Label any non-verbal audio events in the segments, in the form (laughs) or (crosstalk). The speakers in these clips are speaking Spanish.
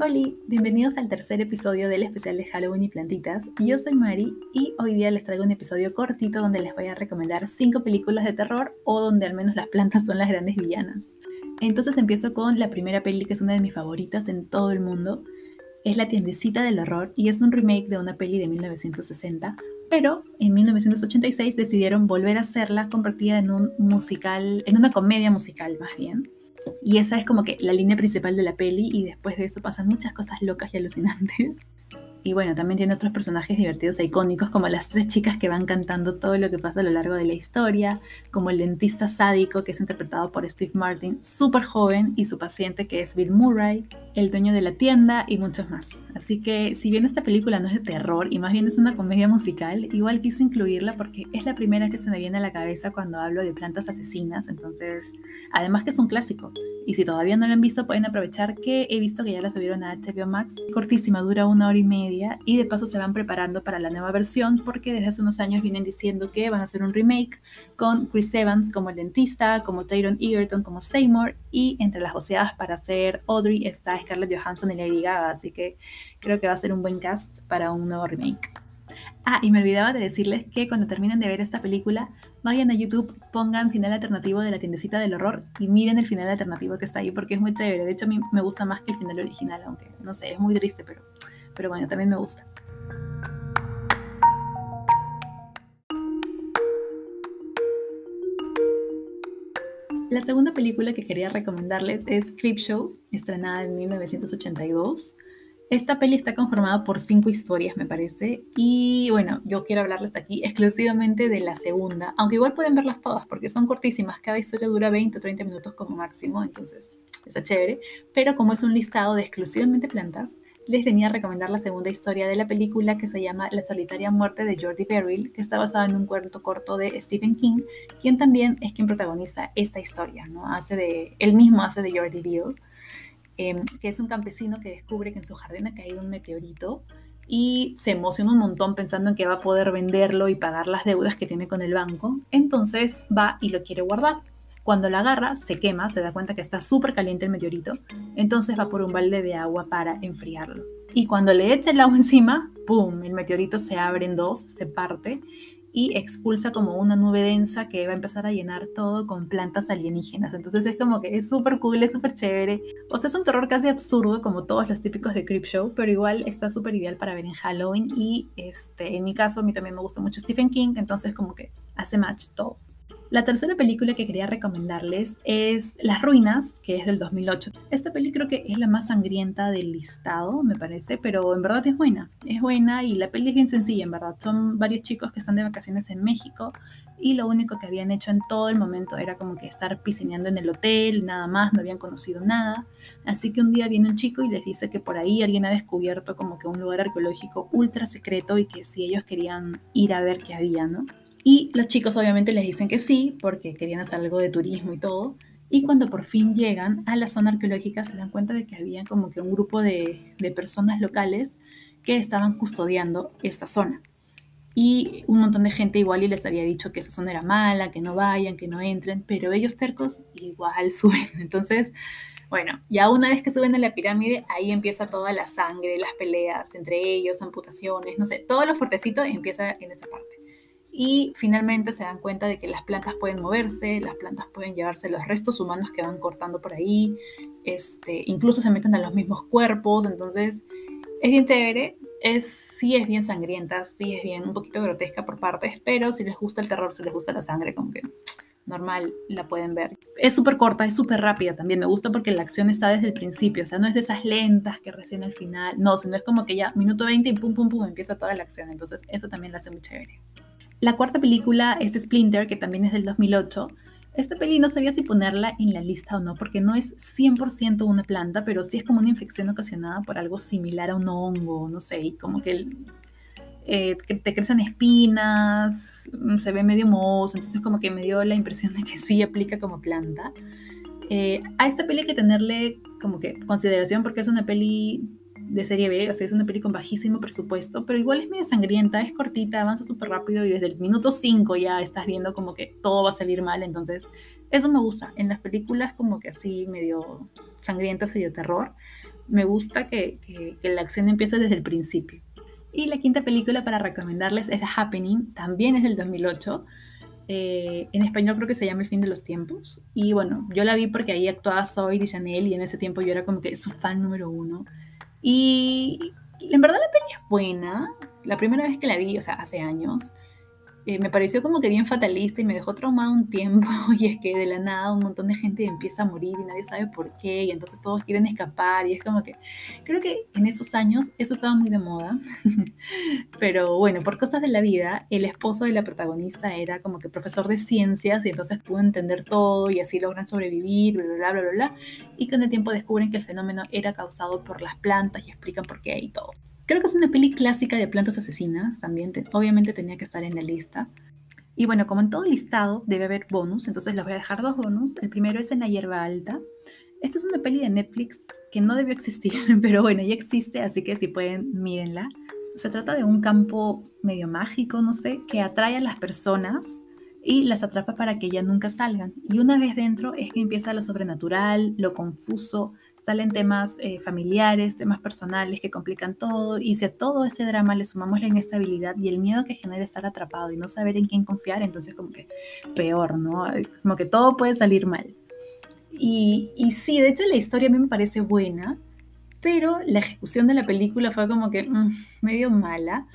Hola, bienvenidos al tercer episodio del especial de Halloween y plantitas. Yo soy Mari y hoy día les traigo un episodio cortito donde les voy a recomendar cinco películas de terror o donde al menos las plantas son las grandes villanas. Entonces empiezo con la primera peli que es una de mis favoritas en todo el mundo. Es La tiendecita del horror y es un remake de una peli de 1960, pero en 1986 decidieron volver a hacerla convertida en un musical, en una comedia musical más bien. Y esa es como que la línea principal de la peli y después de eso pasan muchas cosas locas y alucinantes. Y bueno, también tiene otros personajes divertidos e icónicos, como las tres chicas que van cantando todo lo que pasa a lo largo de la historia, como el dentista sádico, que es interpretado por Steve Martin, súper joven, y su paciente, que es Bill Murray, el dueño de la tienda y muchos más. Así que, si bien esta película no es de terror y más bien es una comedia musical, igual quise incluirla porque es la primera que se me viene a la cabeza cuando hablo de plantas asesinas, entonces, además que es un clásico. Y si todavía no lo han visto, pueden aprovechar que he visto que ya la subieron a HBO Max. Cortísima, dura una hora y media. Y de paso se van preparando para la nueva versión porque desde hace unos años vienen diciendo que van a hacer un remake con Chris Evans como el dentista, como Taron Egerton como Seymour. Y entre las voceadas para hacer Audrey está Scarlett Johansson y Lady Gaga. Así que creo que va a ser un buen cast para un nuevo remake. Ah, y me olvidaba de decirles que cuando terminen de ver esta película, vayan a YouTube, pongan final alternativo de la tiendecita del horror y miren el final alternativo que está ahí porque es muy chévere. De hecho, a mí me gusta más que el final original, aunque no sé, es muy triste, pero, pero bueno, también me gusta. La segunda película que quería recomendarles es Creepshow, estrenada en 1982. Esta peli está conformada por cinco historias, me parece. Y bueno, yo quiero hablarles aquí exclusivamente de la segunda, aunque igual pueden verlas todas porque son cortísimas. Cada historia dura 20 o 30 minutos como máximo, entonces está chévere. Pero como es un listado de exclusivamente plantas, les venía a recomendar la segunda historia de la película que se llama La solitaria muerte de Jordi Beryl, que está basada en un cuento corto de Stephen King, quien también es quien protagoniza esta historia, ¿no? Hace de, él mismo hace de Jordi Beryl. Em, que es un campesino que descubre que en su jardín ha caído un meteorito y se emociona un montón pensando en que va a poder venderlo y pagar las deudas que tiene con el banco. Entonces va y lo quiere guardar. Cuando la agarra, se quema, se da cuenta que está súper caliente el meteorito, entonces va por un balde de agua para enfriarlo. Y cuando le echa el agua (laughs) encima, ¡pum! El meteorito se abre en dos, se parte y expulsa como una nube densa que va a empezar a llenar todo con plantas alienígenas. Entonces es como que es súper cool, es súper chévere. O sea, es un terror casi absurdo como todos los típicos de Creepshow, pero igual está súper ideal para ver en Halloween y este, en mi caso a mí también me gusta mucho Stephen King, entonces como que hace match todo. La tercera película que quería recomendarles es Las Ruinas, que es del 2008. Esta película creo que es la más sangrienta del listado, me parece, pero en verdad es buena. Es buena y la peli es bien sencilla, en verdad. Son varios chicos que están de vacaciones en México y lo único que habían hecho en todo el momento era como que estar piscineando en el hotel, nada más, no habían conocido nada. Así que un día viene un chico y les dice que por ahí alguien ha descubierto como que un lugar arqueológico ultra secreto y que si ellos querían ir a ver qué había, ¿no? Y los chicos obviamente les dicen que sí, porque querían hacer algo de turismo y todo. Y cuando por fin llegan a la zona arqueológica se dan cuenta de que había como que un grupo de, de personas locales que estaban custodiando esta zona. Y un montón de gente igual y les había dicho que esa zona era mala, que no vayan, que no entren, pero ellos tercos igual (laughs) suben. Entonces, bueno, ya una vez que suben a la pirámide, ahí empieza toda la sangre, las peleas entre ellos, amputaciones, no sé, todo lo fuertecito empieza en esa parte y finalmente se dan cuenta de que las plantas pueden moverse, las plantas pueden llevarse los restos humanos que van cortando por ahí, este, incluso se meten a los mismos cuerpos, entonces es bien chévere, es, sí es bien sangrienta, sí es bien un poquito grotesca por partes, pero si les gusta el terror, si les gusta la sangre, como que normal la pueden ver. Es súper corta, es súper rápida también, me gusta porque la acción está desde el principio, o sea, no es de esas lentas que recién al final, no, sino es como que ya minuto 20 y pum, pum, pum, empieza toda la acción, entonces eso también la hace muy chévere. La cuarta película es Splinter, que también es del 2008. Esta peli no sabía si ponerla en la lista o no, porque no es 100% una planta, pero sí es como una infección ocasionada por algo similar a un hongo, no sé, y como que eh, te crecen espinas, se ve medio mohoso, entonces como que me dio la impresión de que sí aplica como planta. Eh, a esta peli hay que tenerle como que consideración porque es una peli de serie B, o sea, es una película con bajísimo presupuesto, pero igual es medio sangrienta, es cortita, avanza súper rápido y desde el minuto 5 ya estás viendo como que todo va a salir mal, entonces eso me gusta. En las películas como que así medio sangrientas y de terror, me gusta que, la acción empiece desde el principio. Y la quinta película para recomendarles es The Happening, también es del 2008. Eh, en español creo que se llama El fin de los tiempos. Y bueno, yo la vi porque ahí actuaba Zoe Chanel y en ese tiempo yo era como que su fan número uno. Y en verdad la peli es buena. La primera vez que la vi, o sea, hace años, eh, me pareció como que bien fatalista y me dejó traumado un tiempo. (laughs) Y es que de la nada un montón de gente empieza a morir y nadie sabe por qué. Y entonces todos quieren escapar. Y es como que creo que en esos años eso estaba muy de moda. (laughs) Pero bueno, por cosas de la vida, el esposo de la protagonista era como que profesor de ciencias y entonces pudo entender todo y así logran sobrevivir, bla, bla, bla, bla, bla. Y con el tiempo descubren que el fenómeno era causado por las plantas y explican por qué y todo. Creo que es una peli clásica de plantas asesinas, también obviamente tenía que estar en la lista. Y bueno, como en todo listado debe haber bonus, entonces les voy a dejar dos bonus. El primero es En la hierba alta. Esta es una peli de Netflix que no debió existir, (laughs) pero bueno, ya existe, así que si pueden, mírenla. Se trata de un campo medio mágico, no sé, que atrae a las personas y las atrapa para que ya nunca salgan. Y una vez dentro es que empieza lo sobrenatural, lo confuso, salen temas eh, familiares, temas personales que complican todo y si a todo ese drama le sumamos la inestabilidad y el miedo que genera estar atrapado y no saber en quién confiar, entonces como que peor, ¿no? Como que todo puede salir mal. Y, y sí, de hecho la historia a mí me parece buena, pero la ejecución de la película fue como que mm, medio mala.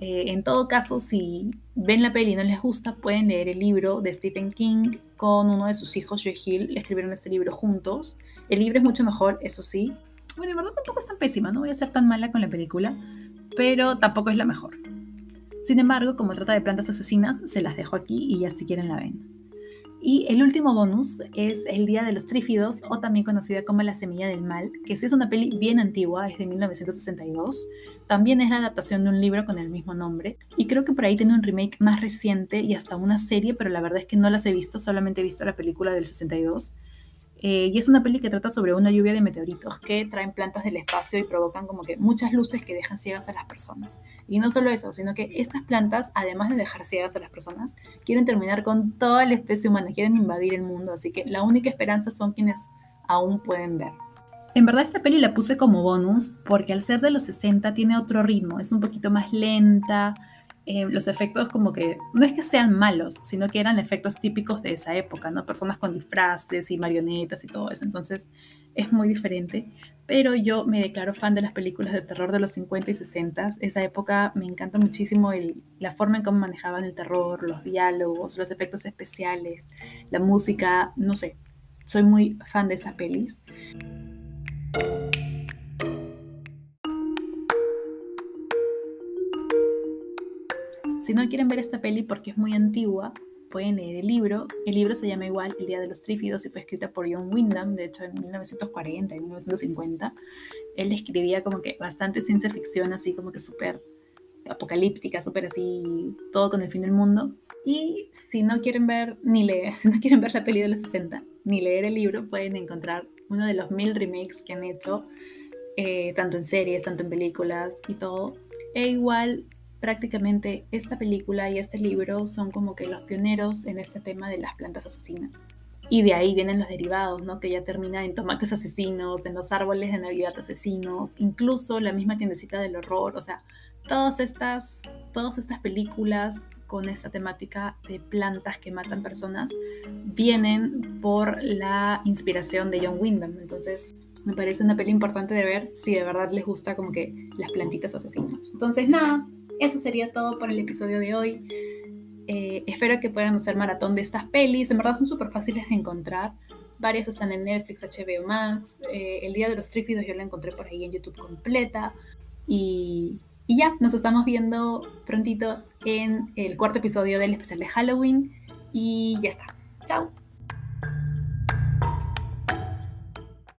Eh, en todo caso, si ven la peli y no les gusta, pueden leer el libro de Stephen King con uno de sus hijos, Joe Hill. Le escribieron este libro juntos. El libro es mucho mejor, eso sí. Bueno, de verdad tampoco es tan pésima, no voy a ser tan mala con la película, pero tampoco es la mejor. Sin embargo, como trata de plantas asesinas, se las dejo aquí y ya si quieren la ven. Y el último bonus es El Día de los Trífidos, o también conocida como La Semilla del Mal, que sí es una peli bien antigua, es de 1962. También es la adaptación de un libro con el mismo nombre. Y creo que por ahí tiene un remake más reciente y hasta una serie, pero la verdad es que no las he visto, solamente he visto la película del 62. Eh, y es una peli que trata sobre una lluvia de meteoritos que traen plantas del espacio y provocan como que muchas luces que dejan ciegas a las personas. Y no solo eso, sino que estas plantas, además de dejar ciegas a las personas, quieren terminar con toda la especie humana, quieren invadir el mundo, así que la única esperanza son quienes aún pueden ver. En verdad esta peli la puse como bonus porque al ser de los 60 tiene otro ritmo, es un poquito más lenta, eh, los efectos como que no es que sean malos, sino que eran efectos típicos de esa época, ¿no? Personas con disfraces y marionetas y todo eso. Entonces es muy diferente. Pero yo me declaro fan de las películas de terror de los 50 y 60. Esa época me encanta muchísimo la forma en cómo manejaban el terror, los diálogos, los efectos especiales, la música, no sé. Soy muy fan de esas pelis. Si no quieren ver esta peli porque es muy antigua, pueden leer el libro. El libro se llama igual El Día de los Trífidos y fue escrita por John Wyndham, de hecho en 1940 y 1950. Él escribía como que bastante ciencia ficción, así como que súper apocalíptica, súper así, todo con el fin del mundo. Y si no quieren ver ni leer, (laughs) si no quieren ver la peli de los 60, ni leer el libro, pueden encontrar uno de los mil remakes que han hecho, eh, tanto en series, tanto en películas y todo. E igual prácticamente esta película y este libro son como que los pioneros en este tema de las plantas asesinas. Y de ahí vienen los derivados, ¿no? Que ya termina en tomates asesinos, en los árboles de Navidad asesinos, incluso la misma tiendecita del horror, o sea, todas estas, todas estas películas con esta temática de plantas que matan personas vienen por la inspiración de John Wyndham. Entonces, me parece una peli importante de ver si de verdad les gusta como que las plantitas asesinas. Entonces, nada, eso sería todo por el episodio de hoy. Eh, espero que puedan hacer maratón de estas pelis. En verdad son súper fáciles de encontrar. Varias están en Netflix, HBO Max. Eh, el Día de los Trífidos yo la encontré por ahí en YouTube completa. Y, y ya, nos estamos viendo prontito en el cuarto episodio del especial de Halloween. Y ya está. Chao.